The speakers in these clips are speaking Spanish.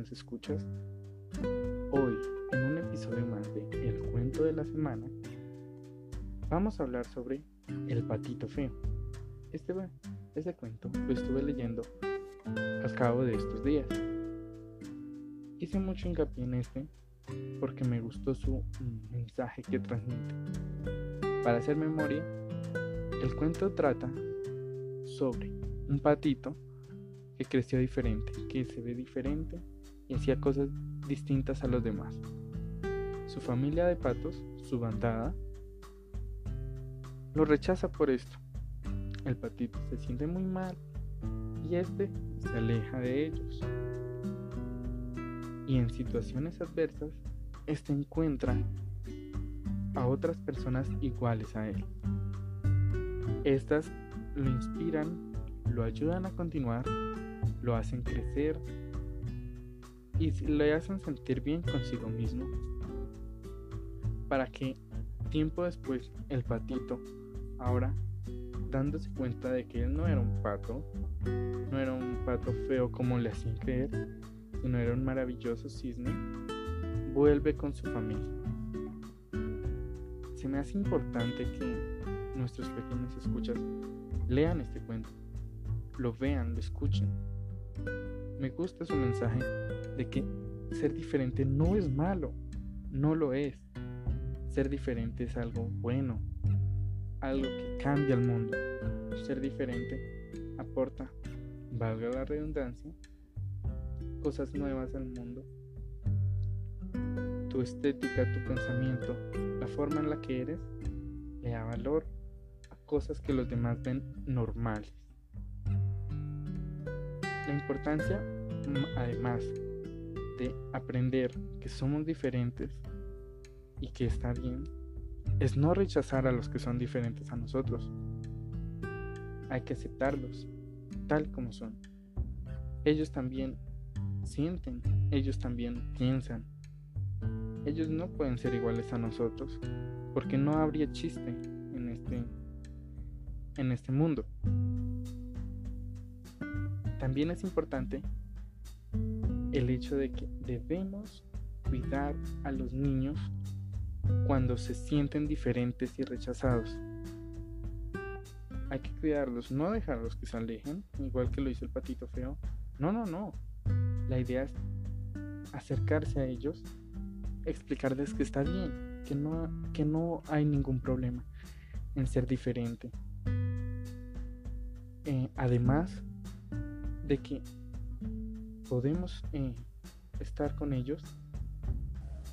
escuchas. Hoy, en un episodio más de El cuento de la semana, vamos a hablar sobre El patito feo. Este, este cuento lo estuve leyendo al cabo de estos días. Hice mucho hincapié en este porque me gustó su mensaje que transmite. Para hacer memoria, el cuento trata sobre un patito que creció diferente, que se ve diferente y hacía cosas distintas a los demás. Su familia de patos, su bandada, lo rechaza por esto. El patito se siente muy mal y este se aleja de ellos. Y en situaciones adversas, este encuentra a otras personas iguales a él. Estas lo inspiran, lo ayudan a continuar lo hacen crecer y le hacen sentir bien consigo mismo. Para que tiempo después el patito, ahora dándose cuenta de que él no era un pato, no era un pato feo como le hacían creer, sino era un maravilloso cisne, vuelve con su familia. Se me hace importante que nuestros pequeños escuchas lean este cuento, lo vean, lo escuchen, me gusta su mensaje de que ser diferente no es malo, no lo es. Ser diferente es algo bueno, algo que cambia el mundo. Ser diferente aporta, valga la redundancia, cosas nuevas al mundo. Tu estética, tu pensamiento, la forma en la que eres, le da valor a cosas que los demás ven normales. La importancia, mm, además de aprender que somos diferentes y que está bien, es no rechazar a los que son diferentes a nosotros. Hay que aceptarlos tal como son. Ellos también sienten, ellos también piensan. Ellos no pueden ser iguales a nosotros porque no habría chiste en este en este mundo. También es importante el hecho de que debemos cuidar a los niños cuando se sienten diferentes y rechazados. Hay que cuidarlos, no dejarlos que se alejen, igual que lo hizo el patito feo. No, no, no. La idea es acercarse a ellos, explicarles que está bien, que no, que no hay ningún problema en ser diferente. Eh, además, de que podemos eh, estar con ellos,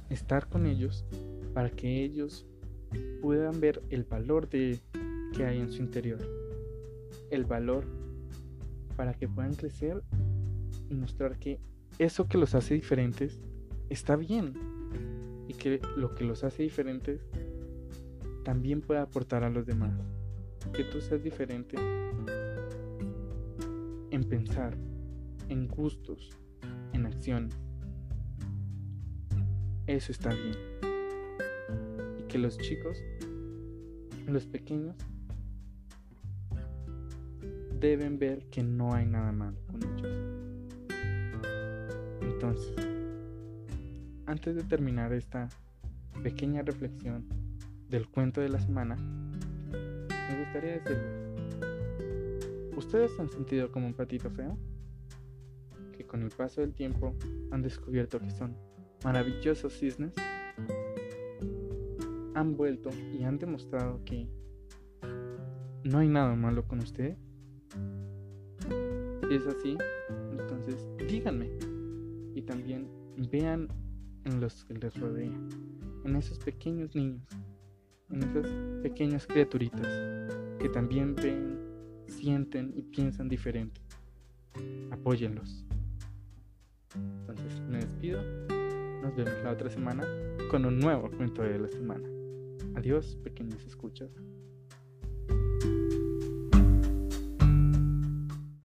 estar con ellos para que ellos puedan ver el valor de, que hay en su interior, el valor para que puedan crecer y mostrar que eso que los hace diferentes está bien y que lo que los hace diferentes también puede aportar a los demás. Que tú seas diferente en pensar, en gustos, en acciones. Eso está bien. Y que los chicos, los pequeños, deben ver que no hay nada malo con ellos. Entonces, antes de terminar esta pequeña reflexión del cuento de la semana, me gustaría decirles ¿Ustedes han sentido como un patito feo? Que con el paso del tiempo han descubierto que son maravillosos cisnes. Han vuelto y han demostrado que no hay nada malo con ustedes. Si es así, entonces díganme. Y también vean en los que les rodean, en esos pequeños niños, en esas pequeñas criaturitas que también ven sienten y piensan diferente. Apóyenlos. Entonces me despido. Nos vemos la otra semana con un nuevo cuento de la semana. Adiós, pequeños escuchas.